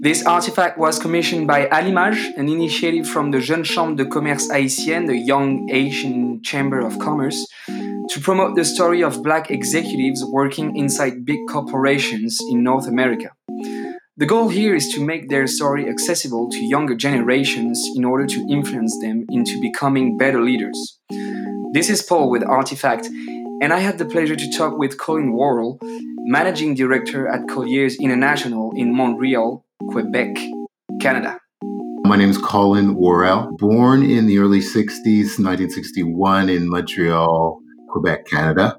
This artifact was commissioned by Alimage, an initiative from the Jeune Chambre de Commerce Haïtienne, the Young Haitian Chamber of Commerce, to promote the story of black executives working inside big corporations in North America. The goal here is to make their story accessible to younger generations in order to influence them into becoming better leaders. This is Paul with Artifact, and I had the pleasure to talk with Colin Worrell, managing director at Colliers International in Montreal, Quebec, Canada. My name is Colin Worrell, born in the early 60s, 1961 in Montreal, Quebec, Canada.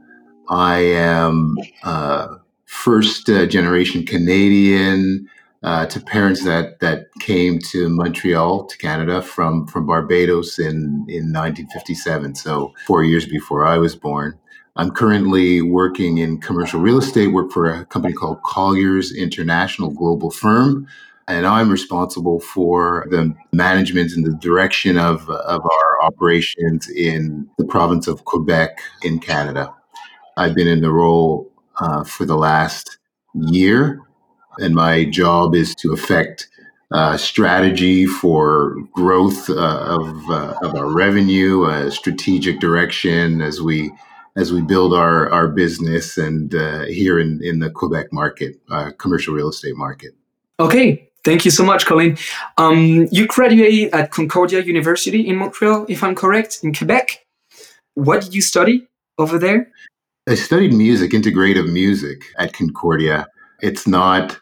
I am uh, first uh, generation Canadian uh, to parents that that came to Montreal to Canada from from Barbados in in 1957. So four years before I was born. I'm currently working in commercial real estate, work for a company called Colliers International Global Firm. And I'm responsible for the management and the direction of, of our operations in the province of Quebec in Canada. I've been in the role uh, for the last year, and my job is to affect uh, strategy for growth uh, of, uh, of our revenue, uh, strategic direction as we as we build our, our business and uh, here in, in the Quebec market, uh, commercial real estate market. Okay, thank you so much, Colin. Um, you graduated at Concordia University in Montreal, if I'm correct, in Quebec. What did you study over there? I studied music, integrative music at Concordia. It's not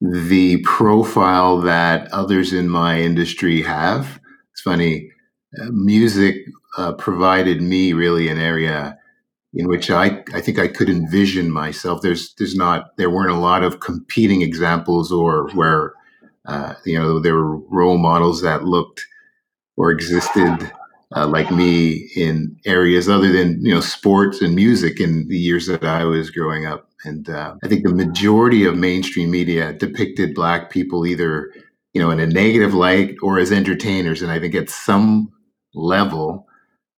the profile that others in my industry have. It's funny, uh, music uh, provided me really an area in which I, I think I could envision myself. There's there's not there weren't a lot of competing examples or where uh, you know there were role models that looked or existed uh, like me in areas other than you know sports and music in the years that I was growing up. And uh, I think the majority of mainstream media depicted black people either you know in a negative light or as entertainers. And I think at some level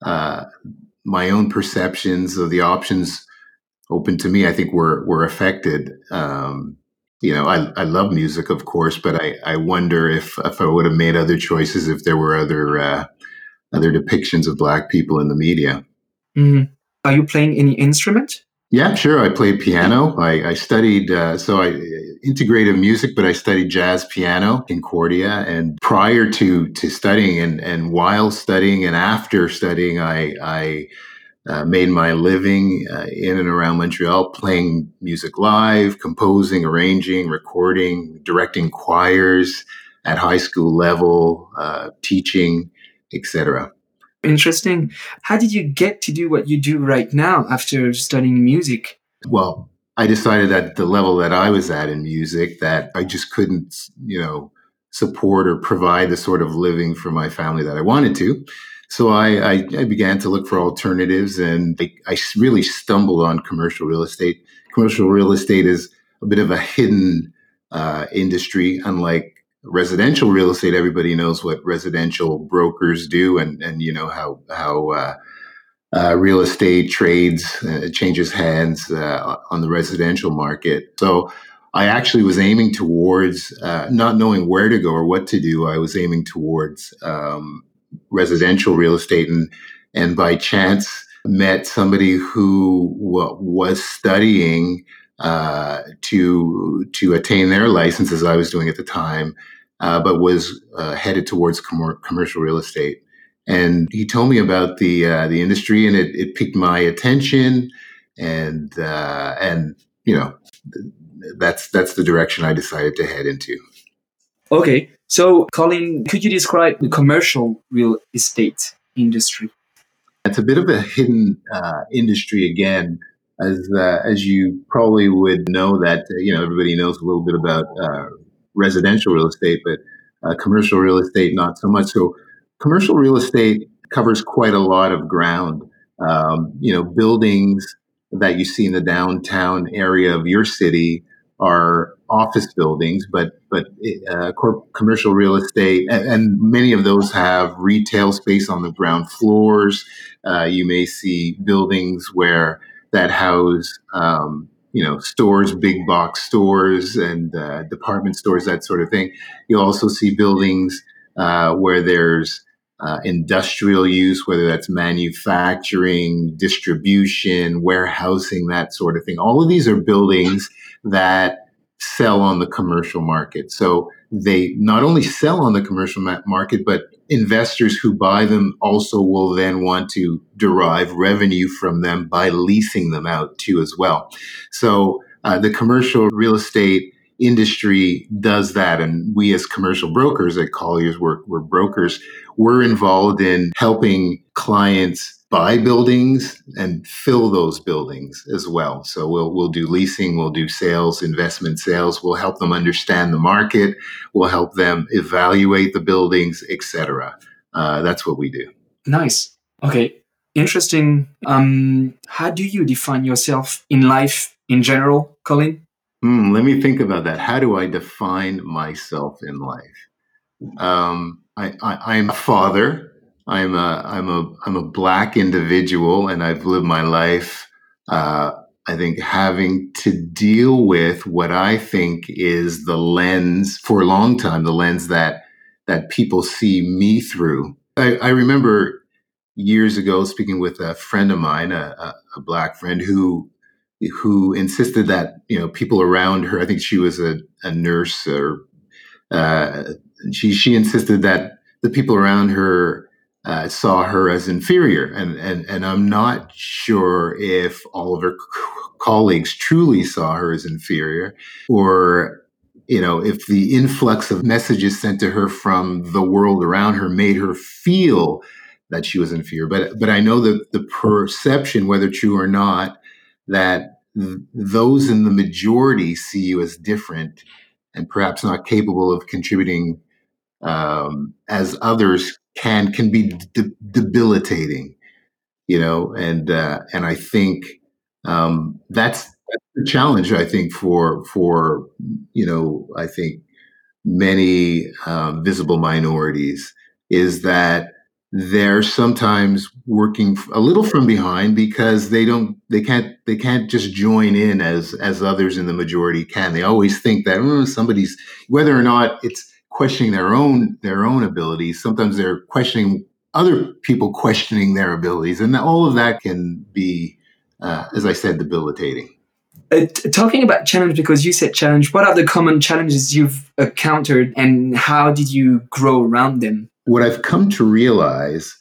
uh, my own perceptions of the options open to me, I think were were affected. Um, you know, I, I love music, of course, but I, I wonder if if I would have made other choices if there were other uh, other depictions of black people in the media. Mm-hmm. Are you playing any instrument? Yeah, sure. I played piano. I, I studied, uh, so I integrated music, but I studied jazz piano in Concordia. And prior to to studying, and and while studying, and after studying, I I uh, made my living uh, in and around Montreal, playing music live, composing, arranging, recording, directing choirs at high school level, uh, teaching, etc. Interesting. How did you get to do what you do right now after studying music? Well, I decided at the level that I was at in music that I just couldn't, you know, support or provide the sort of living for my family that I wanted to. So I, I, I began to look for alternatives and I, I really stumbled on commercial real estate. Commercial real estate is a bit of a hidden uh, industry, unlike residential real estate, everybody knows what residential brokers do, and and you know how how uh, uh, real estate trades uh, changes hands uh, on the residential market. So I actually was aiming towards uh, not knowing where to go or what to do. I was aiming towards um, residential real estate, and and by chance met somebody who w- was studying uh, to to attain their license as I was doing at the time, uh, but was headed towards com- commercial real estate. And he told me about the uh, the industry, and it, it piqued my attention, and uh, and you know that's that's the direction I decided to head into. Okay, so Colin, could you describe the commercial real estate industry? It's a bit of a hidden uh, industry again as uh, as you probably would know that uh, you know everybody knows a little bit about uh, residential real estate, but uh, commercial real estate not so much. So commercial real estate covers quite a lot of ground. Um, you know, buildings that you see in the downtown area of your city are office buildings, but but uh, commercial real estate, and, and, many of those have retail space on the ground floors. Uh, you may see buildings where that house um, you know stores, big box stores, and uh, department stores, that sort of thing. You'll also see buildings uh, where there's uh, industrial use, whether that's manufacturing, distribution, warehousing, that sort of thing. All of these are buildings that sell on the commercial market. So they not only sell on the commercial market, but investors who buy them also will then want to derive revenue from them by leasing them out too as well. So uh, the commercial real estate industry does that. And we as commercial brokers at Colliers, we're, we're brokers, we're involved in helping clients buy buildings and fill those buildings as well. So we'll we'll do leasing, we'll do sales, investment sales. We'll help them understand the market. We'll help them evaluate the buildings, etc. Uh, that's what we do. Nice. Okay. Interesting. Um, how do you define yourself in life in general, Colin? Hmm, let me think about that. How do I define myself in life? Um, I, I, I'm a father. I'm a I'm a I'm a black individual, and I've lived my life. Uh, I think having to deal with what I think is the lens for a long time, the lens that that people see me through. I, I remember years ago speaking with a friend of mine, a, a, a black friend who who insisted that you know people around her. I think she was a, a nurse, or uh, she she insisted that the people around her uh, saw her as inferior, and and and I'm not sure if all of her c- colleagues truly saw her as inferior, or you know if the influx of messages sent to her from the world around her made her feel that she was inferior. But but I know that the perception, whether true or not, that th- those in the majority see you as different and perhaps not capable of contributing um, as others can can be de- debilitating, you know, and uh, and I think um, that's that's the challenge. I think for for you know I think many um, visible minorities is that they're sometimes working a little from behind because they don't they can't they can't just join in as as others in the majority can they always think that oh, somebody's whether or not it's questioning their own their own abilities. Sometimes they're questioning other people questioning their abilities, and all of that can be, uh, as I said, debilitating. Uh, talking about challenge, because you said challenge, what are the common challenges you've encountered, and how did you grow around them? What I've come to realize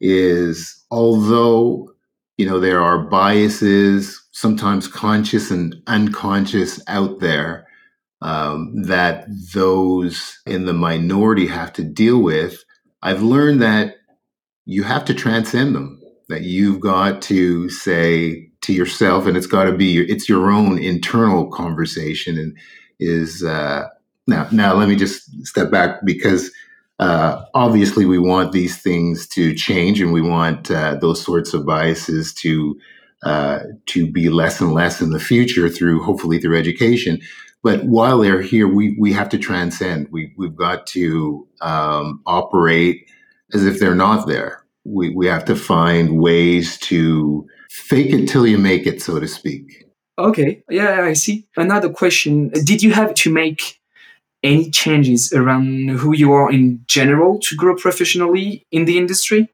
is, although you know there are biases, sometimes conscious and unconscious, out there um, that those in the minority have to deal with, I've learned that you have to transcend them. That you've got to say to yourself, and it's got to be your, it's your own internal conversation. And is uh, now now let me just step back because uh, obviously we want these things to change, and we want uh, those sorts of biases to uh, to be less and less in the future through hopefully through education. But while they're here, we we have to transcend. We we've got to um, operate as if they're not there. We we have to find ways to fake it till you make it, so to speak. Okay, yeah, I see. Another question: Did you have to make any changes around who you are in general to grow professionally in the industry?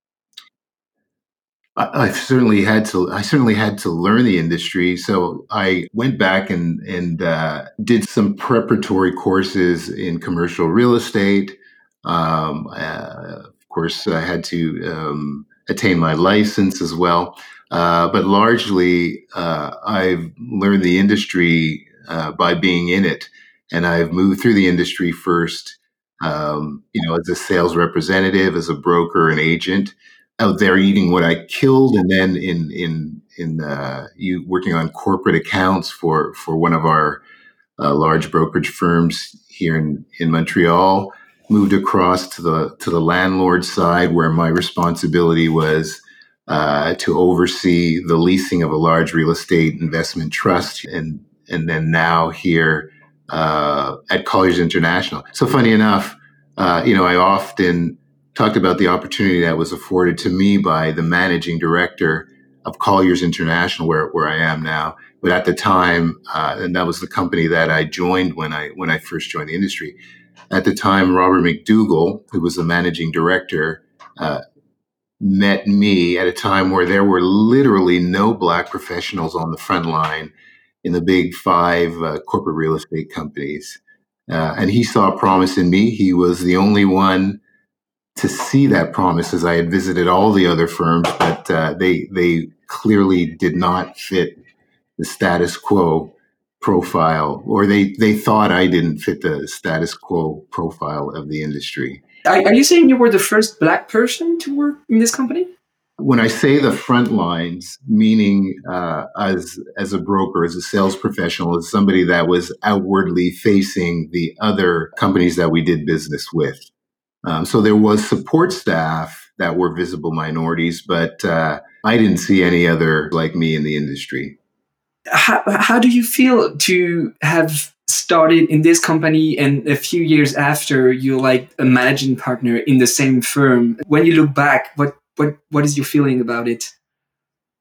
I, have certainly had to. I certainly had to learn the industry. So I went back and and uh, did some preparatory courses in commercial real estate. Um, uh, of course, I had to um, attain my license as well. Uh, but largely, uh, I've learned the industry uh, by being in it, and I've moved through the industry first. Um, you know, as a sales representative, as a broker, and agent out there eating what I killed, and then in in in uh, you working on corporate accounts for for one of our uh, large brokerage firms here in in Montreal. Moved across to the to the landlord side, where my responsibility was uh, to oversee the leasing of a large real estate investment trust, and and then now here uh, at Colliers International. So funny enough, uh, you know, I often talked about the opportunity that was afforded to me by the managing director of Colliers International, where where I am now. But at the time, uh, and that was the company that I joined when I when I first joined the industry. At the time, Robert McDougall, who was the managing director, uh, met me at a time where there were literally no black professionals on the front line in the big five uh, corporate real estate companies. Uh, and he saw a promise in me. He was the only one to see that promise as I had visited all the other firms, but uh, they they clearly did not fit the status quo profile, or they they thought I didn't fit the status quo profile of the industry. Are, are you saying you were the first black person to work in this company? When I say the front lines, meaning uh, as as a broker, as a sales professional, as somebody that was outwardly facing the other companies that we did business with. Um, so there was support staff that were visible minorities, but uh, I didn't see any other like me in the industry. How, how do you feel to have started in this company and a few years after you're like a managing partner in the same firm when you look back what what what is your feeling about it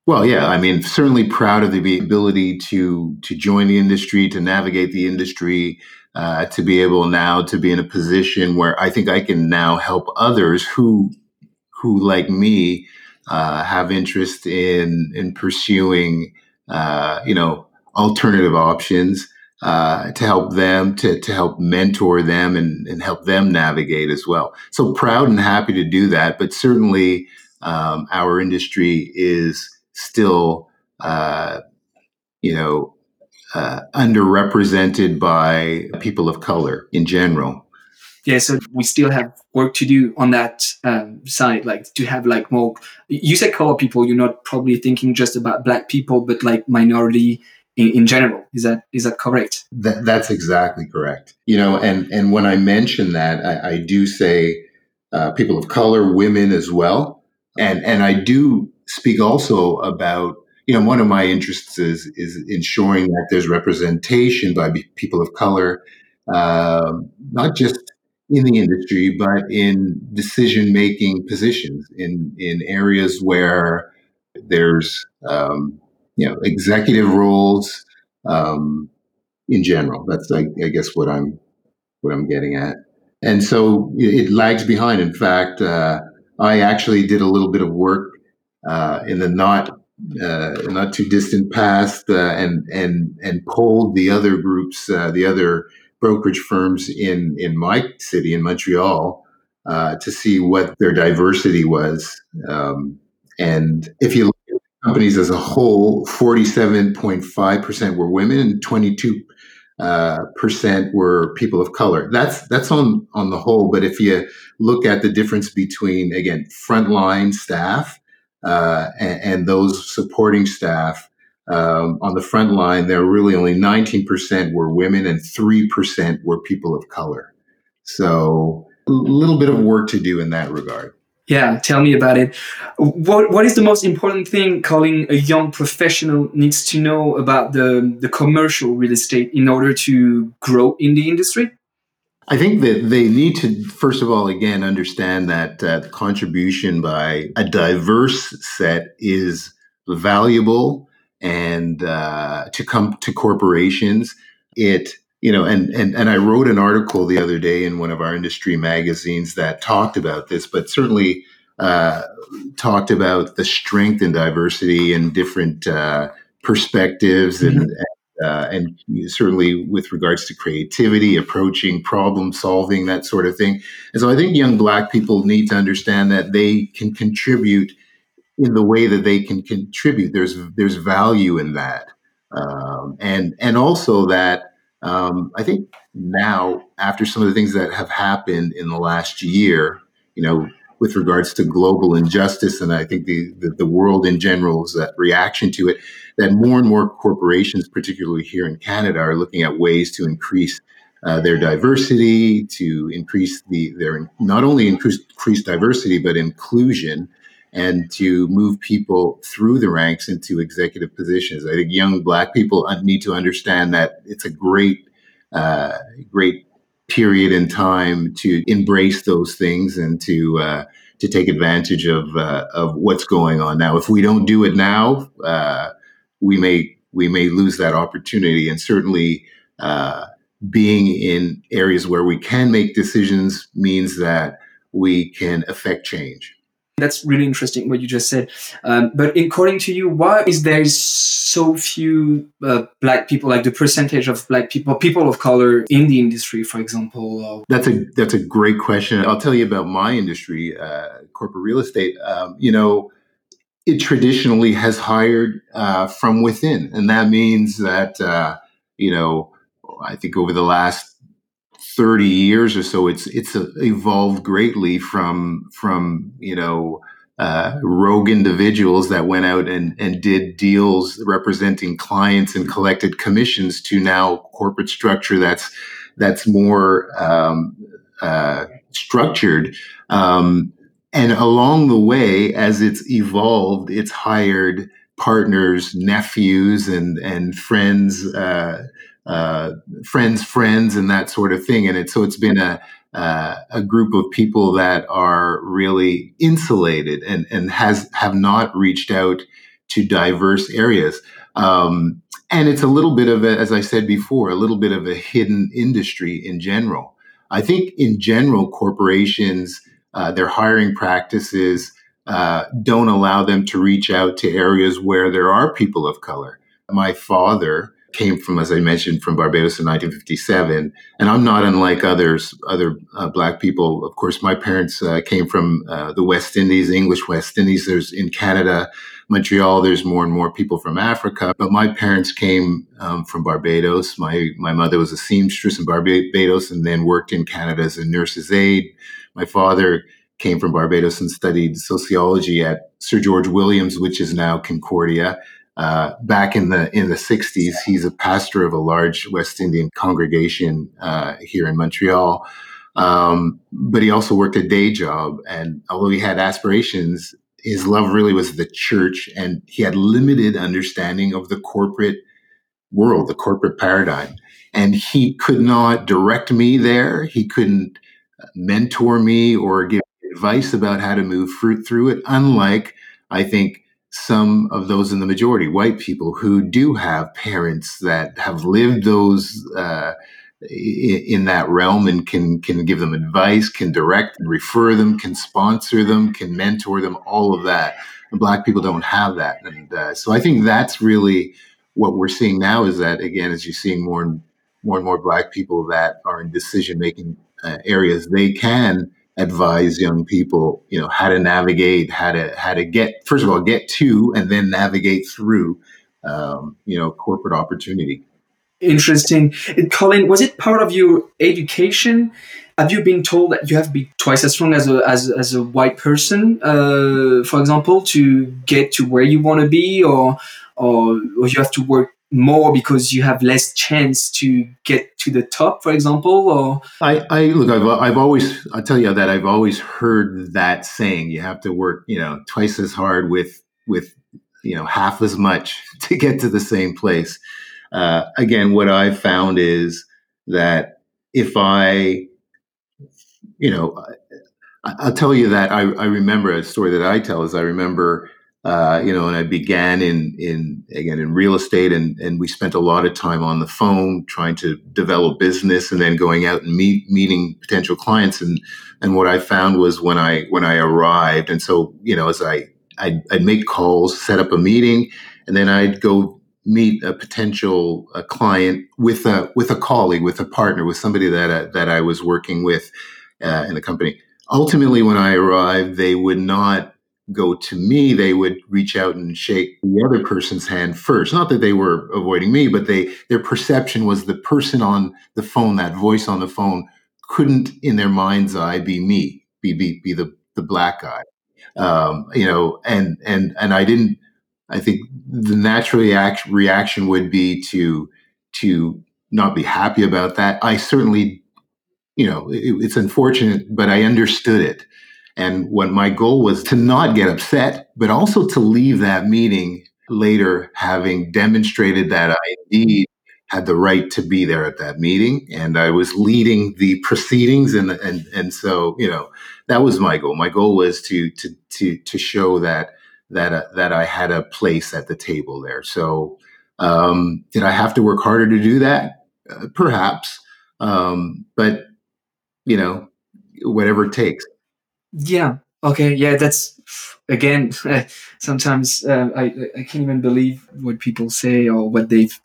well yeah i mean certainly proud of the ability to to join the industry to navigate the industry uh, to be able now to be in a position where i think i can now help others who who like me uh, have interest in in pursuing uh, you know alternative options uh, to help them, to, to help mentor them and, and help them navigate as well. So proud and happy to do that. But certainly, um, our industry is still, uh, you know, uh, underrepresented by people of color in general. Yeah, so we still have work to do on that um, side, like to have like more. You said color people. You're not probably thinking just about black people, but like minority in, in general. Is that is that correct? That, that's exactly correct. You know, and and when I mention that, I, I do say uh, people of color, women as well, and and I do speak also about you know one of my interests is is ensuring that there's representation by people of color, uh, not just in the industry, but in decision making positions in in areas where there's um, you know executive roles um, in general. That's I, I, guess what I'm what I'm getting at. And so it, it lags behind. In fact, uh, I actually did a little bit of work uh, in the not uh, not too distant past, uh, and and and polled the other groups, uh, the other brokerage firms in in my city in Montreal. Uh, to see what their diversity was, um, and if you look at companies as a whole, 47.5% were women and 22 uh, percent were people of color. That's that's on on the whole. But if you look at the difference between again frontline staff uh, and, and, those supporting staff um, on the front line, there were really only 19% were women and 3% were people of color. So a little bit of work to do in that regard. Yeah, tell me about it. What What is the most important thing Colin a young professional needs to know about the the commercial real estate in order to grow in the industry? I think that they need to, first of all, again, understand that uh, the contribution by a diverse set is valuable and uh, to come to corporations. It you know and and and I wrote an article the other day in one of our industry magazines that talked about this but certainly uh, talked about the strength and diversity and different uh, perspectives mm-hmm. and uh, and certainly with regards to creativity, approaching problem solving, that sort of thing. And so I think young black people need to understand that they can contribute in the way that they can contribute. There's there's value in that, um, and and also that um, I think now, after some of the things that have happened in the last year, you know, with regards to global injustice, and I think the, the, the world in general's uh, reaction to it, that more and more corporations, particularly here in Canada, are looking at ways to increase uh, their diversity, to increase the their not only increase, increase diversity but inclusion, and to move people through the ranks into executive positions. I think young black people need to understand that it's a great, uh, great period in time to embrace those things and to uh, to take advantage of uh, of what's going on now. If we don't do it now, uh, we may we may lose that opportunity. And certainly, uh, being in areas where we can make decisions means that we can affect change. That's really interesting what you just said. Um, but according to you, why is there so few uh, black people, like the percentage of black people, people of color in the industry, for example? That's a that's a great question. I'll tell you about my industry, uh, corporate real estate. Um, you know, it traditionally has hired uh, from within, and that means that uh, you know, I think over the last 30 years or so, it's it's evolved greatly from from you know uh, rogue individuals that went out and, and did deals representing clients and collected commissions to now corporate structure that's that's more um, uh, structured. Um, and along the way, as it's evolved, it's hired partners, nephews, and and friends. Uh, uh, friends, friends, and that sort of thing. And it, so it's been a uh, a group of people that are really insulated and and has have not reached out to diverse areas. Um, and it's a little bit of a, as I said before, a little bit of a hidden industry in general. I think in general, corporations, uh, their hiring practices uh, don't allow them to reach out to areas where there are people of color. My father came from, as I mentioned, from Barbados in 1957, and I'm not unlike others, other uh, black people. Of course, my parents uh, came from uh, the West Indies, English West Indies. There's in Canada, Montreal. There's more and more people from Africa, but my parents came um, from Barbados. My my mother was a seamstress in Barbados, and then worked in Canada as a nurse's aide. My father came from Barbados and studied sociology at Sir George Williams, which is now Concordia. Uh, back in the in the 60s, he's a pastor of a large West Indian congregation uh, here in Montreal. Um, but he also worked a day job, and although he had aspirations, his love really was the church, and he had limited understanding of the corporate world, the corporate paradigm, and he could not direct me there. He couldn't mentor me or give advice about how to move fruit through it. Unlike I think some of those in the majority, white people who do have parents that have lived those uh, in, that realm and can can give them advice, can direct and refer them, can sponsor them, can mentor them, all of that. And black people don't have that, and uh, so I think that's really what we're seeing now. Is that again, as you're seeing more and more and more black people that are in decision making uh, areas, they can advise young people, you know, how to navigate, how to how to get first of all get to, and then navigate through, um, you know, corporate opportunity. Interesting, Colin. Was it part of your education? Have you been told that you have to be twice as strong as a as, as a white person, uh, for example, to get to where you want to be, or or or you have to work more because you have less chance to get to the top, for example? Or I, I look, I've, I've always, I tell you that I've always heard that saying. You have to work, you know, twice as hard with with you know half as much to get to the same place. Uh, again, what I've found is that if I, you know, I, will tell you that I, I remember a story that I tell is I remember uh, you know, and I began in in again in real estate, and and we spent a lot of time on the phone trying to develop business, and then going out and meet meeting potential clients. And and what I found was when I when I arrived, and so you know, as I I'd, I'd make calls, set up a meeting, and then I'd go meet a potential a client with a with a colleague, with a partner, with somebody that I, that I was working with uh, in the company. Ultimately, when I arrived, they would not go to me, they would reach out and shake the other person's hand first. Not that they were avoiding me, but they their perception was the person on the phone, that voice on the phone, couldn't in their mind's eye be me, be be, be the the black guy. Um, you know, and and and I didn't. I think the natural reaction reaction would be to to not be happy about that. I certainly, you know, it, it's unfortunate, but I understood it. And what my goal was to not get upset, but also to leave that meeting later having demonstrated that I indeed had the right to be there at that meeting, and I was leading the proceedings, and and and so you know that was my goal. My goal was to to to to show that that uh, that I had a place at the table there. So um, did I have to work harder to do that? Uh, perhaps, um, but you know, whatever it takes. Yeah. Okay. Yeah. That's again. sometimes uh, I I can't even believe what people say or what they've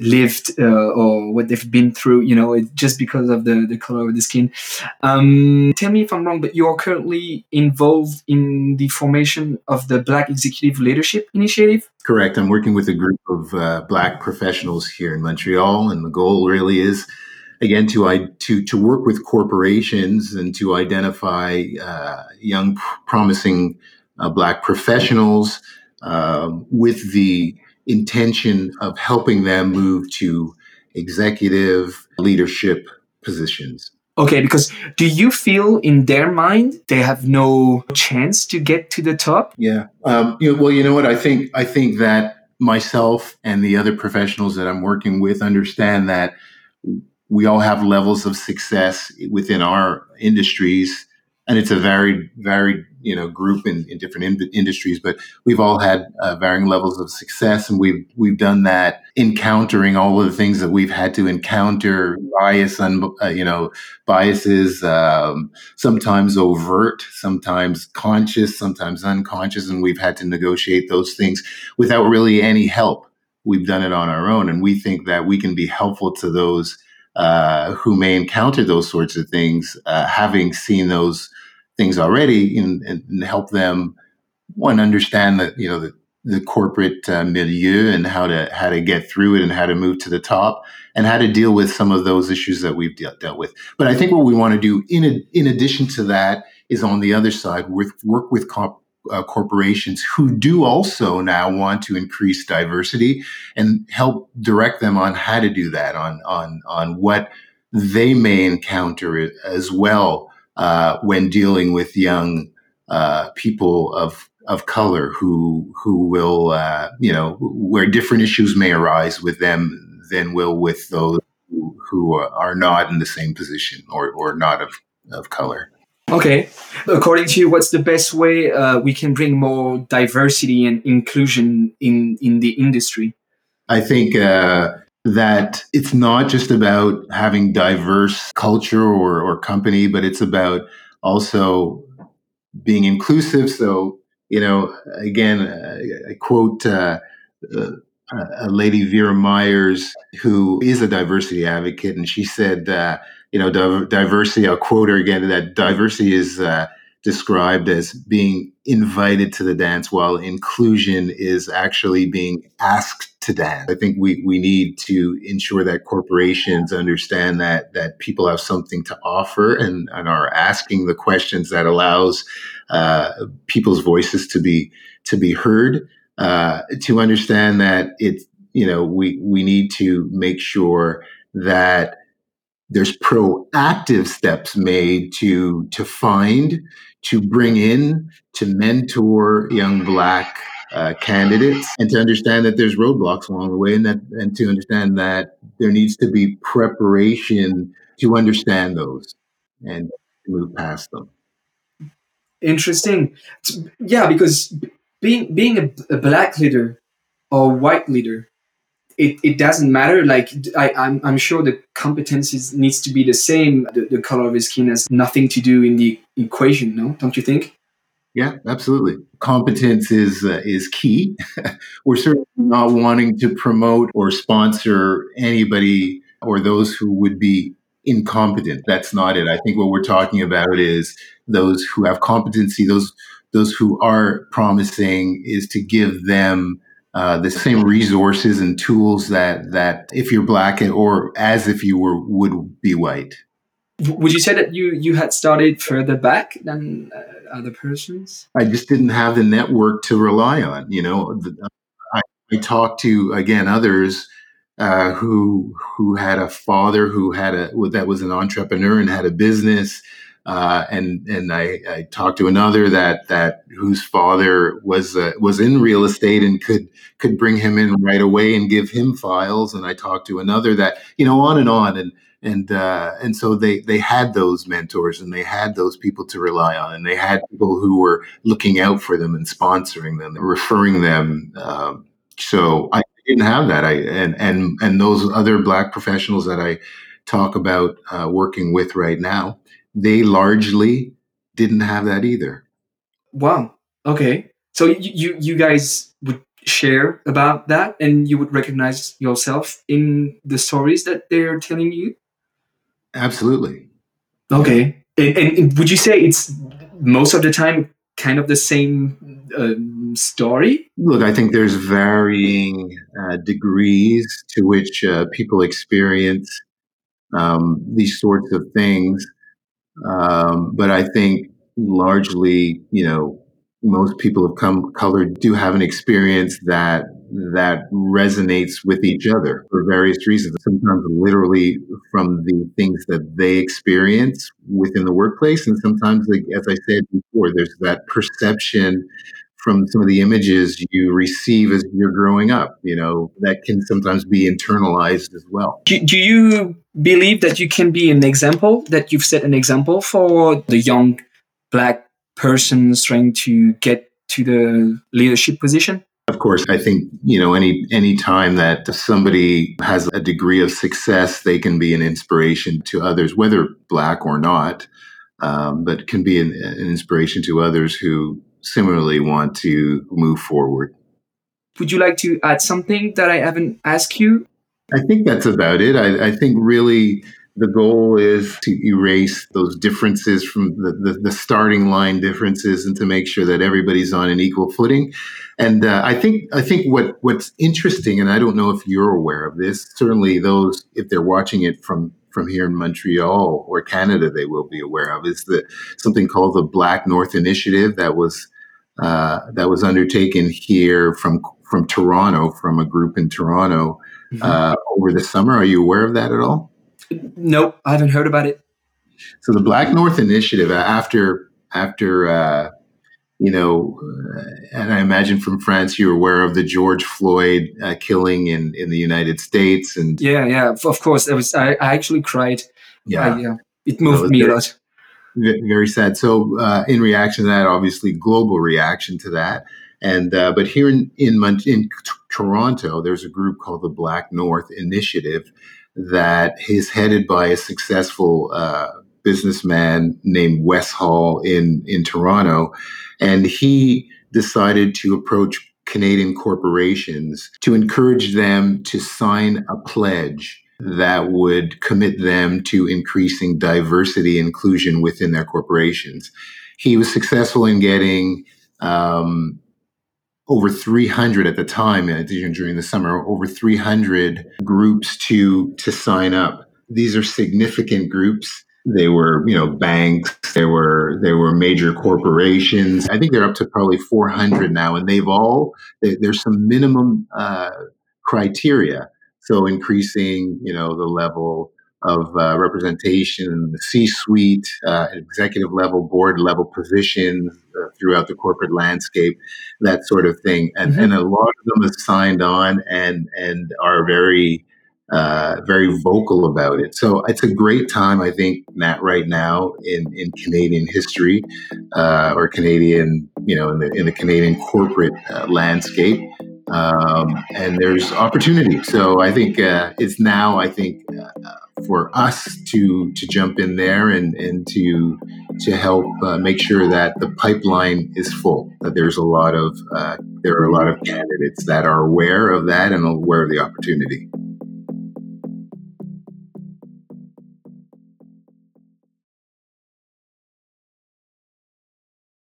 lived uh, or what they've been through, you know, it, just because of the, the color of the skin. Um, tell me if I'm wrong, but you're currently involved in the formation of the Black Executive Leadership Initiative? Correct. I'm working with a group of uh, Black professionals here in Montreal, and the goal really is. Again, to I to to work with corporations and to identify uh, young, promising uh, Black professionals um, with the intention of helping them move to executive leadership positions. Okay, because do you feel in their mind they have no chance to get to the top? Yeah. Um, you know, well, you know what? I think I think that myself and the other professionals that I'm working with understand that we all have levels of success within our industries and it's a varied, varied, you know, group in, in different in- industries. But we've all had uh, varying levels of success, and we've we've done that, encountering all of the things that we've had to encounter, bias, and uh, you know, biases, um, sometimes overt, sometimes conscious, sometimes unconscious, and we've had to negotiate those things without really any help. We've done it on our own, and we think that we can be helpful to those. Uh, who may encounter those sorts of things, uh, having seen those things already and, and help them one understand that you know the, the corporate uh, milieu and how to how to get through it and how to move to the top and how to deal with some of those issues that we've de- dealt with. But I think what we want to do in a, in addition to that is on the other side with work with comp, uh, corporations who do also now want to increase diversity and help direct them on how to do that on on on what they may encounter as well uh, when dealing with young uh, people of of color who who will uh, you know where different issues may arise with them than will with those who, who are not in the same position or, or not of, of color. Okay. According to you, what's the best way uh, we can bring more diversity and inclusion in, in the industry? I think uh, that it's not just about having diverse culture or, or company, but it's about also being inclusive. So, you know, again, I quote uh, uh, a lady, Verna Myers, who is a diversity advocate, and she said, uh, you know, diversity, I'll quote her again, that diversity is uh, described as being invited to the dance, while inclusion is actually being asked to dance. I think we, we need to ensure that corporations understand that that people have something to offer and, and are asking the questions that allows uh, people's voices to be to be heard. Uh, to understand that it, you know, we we need to make sure that there's proactive steps made to to find to bring in to mentor young black uh, candidates and to understand that there's roadblocks along the way and that and to understand that there needs to be preparation to understand those and move past them. Interesting. Yeah because being being a, a black leader or white leader it, it doesn't matter. Like I, I'm, I'm sure the competencies needs to be the same. The, the color of his skin has nothing to do in the equation, no? Don't you think? Yeah, absolutely. Competence is uh, is key. We're certainly not wanting to promote or sponsor anybody or those who would be incompetent. That's not it. I think what we're talking about is those who have competency, those those who are promising, is to give them uh, the same resources and tools that that if you're black or as if you were would be white. Would you say that you you had started further back than uh, other persons? I just didn't have the network to rely on. You know, I, I talked to again others uh, who who had a father who had a that was an entrepreneur and had a business. Uh, and and I, I, talked to another that that whose father was uh, was in real estate and could could bring him in right away and give him files. And I talked to another that you know on and on and and uh, and so they they had those mentors and they had those people to rely on and they had people who were looking out for them and sponsoring them and referring them. Um, so I didn't have that. I and and and those other black professionals that I talk about uh, working with right now they largely didn't have that either. Wow. Okay. So you you, you guys would share about that and you would recognize yourself in the stories that they're telling you? Absolutely. Okay. And, and, would you say it's most of the time kind of the same um, story? Look, I think there's varying uh, degrees to which uh, people experience um, these sorts of things. Um, but I think largely, you know, most people of come color do have an experience that that resonates with each other for various reasons. Sometimes literally from the things that they experience within the workplace, and sometimes, like as I said before, there's that perception from some of the images you receive as you're growing up. You know that can sometimes be internalized as well. Do, do you believe that you can be an example, that you've set an example for the young black persons trying to get to the leadership position? Of course, I think you know any any time that somebody has a degree of success, they can be an inspiration to others, whether black or not, um, but can be an, an inspiration to others who similarly want to move forward. Would you like to add something that I haven't asked you? I think that's about it. I, I think really the goal is to erase those differences from the, the, the, starting line differences and to make sure that everybody's on an equal footing. And uh, I think I think what what's interesting, and I don't know if you're aware of this. Certainly, those if they're watching it from from here in Montreal or Canada, they will be aware of is that something called the Black North Initiative that was uh, that was undertaken here from from Toronto from a group in Toronto mm-hmm. uh, over the summer. Are you aware of that at all? Nope, I haven't heard about it. So the Black North Initiative, after after uh, you know, uh, and I imagine from France, you're aware of the George Floyd uh, killing in in the United States, and yeah, yeah, of course. I was I, I actually cried. Yeah, I, yeah, it moved me very, a lot. Very sad. So, uh, in reaction to that, obviously, global reaction to that. And uh, but here in in, in Toronto, there's a group called the Black North Initiative that is headed by a successful uh, businessman named Wes Hall in in Toronto, and he decided to approach Canadian corporations to encourage them to sign a pledge that would commit them to increasing diversity and inclusion within their corporations. He was successful in getting um, over 300 at the time during the summer over 300 groups to to sign up these are significant groups they were you know banks they were they were major corporations i think they're up to probably 400 now and they've all they, there's some minimum uh, criteria so increasing you know the level of uh, representation in the C-suite, uh, executive level, board level positions uh, throughout the corporate landscape, that sort of thing. And, mm-hmm. and a lot of them have signed on and and are very uh, very vocal about it. So it's a great time, I think, Matt, right now in, in Canadian history uh, or Canadian, you know, in the, in the Canadian corporate uh, landscape. Um, and there's opportunity. So I think it's now, I think, for us to to jump in there and and to to help uh, make sure that the pipeline is full. That there's a lot of uh, there are a lot of candidates that are aware of that and aware of the opportunity.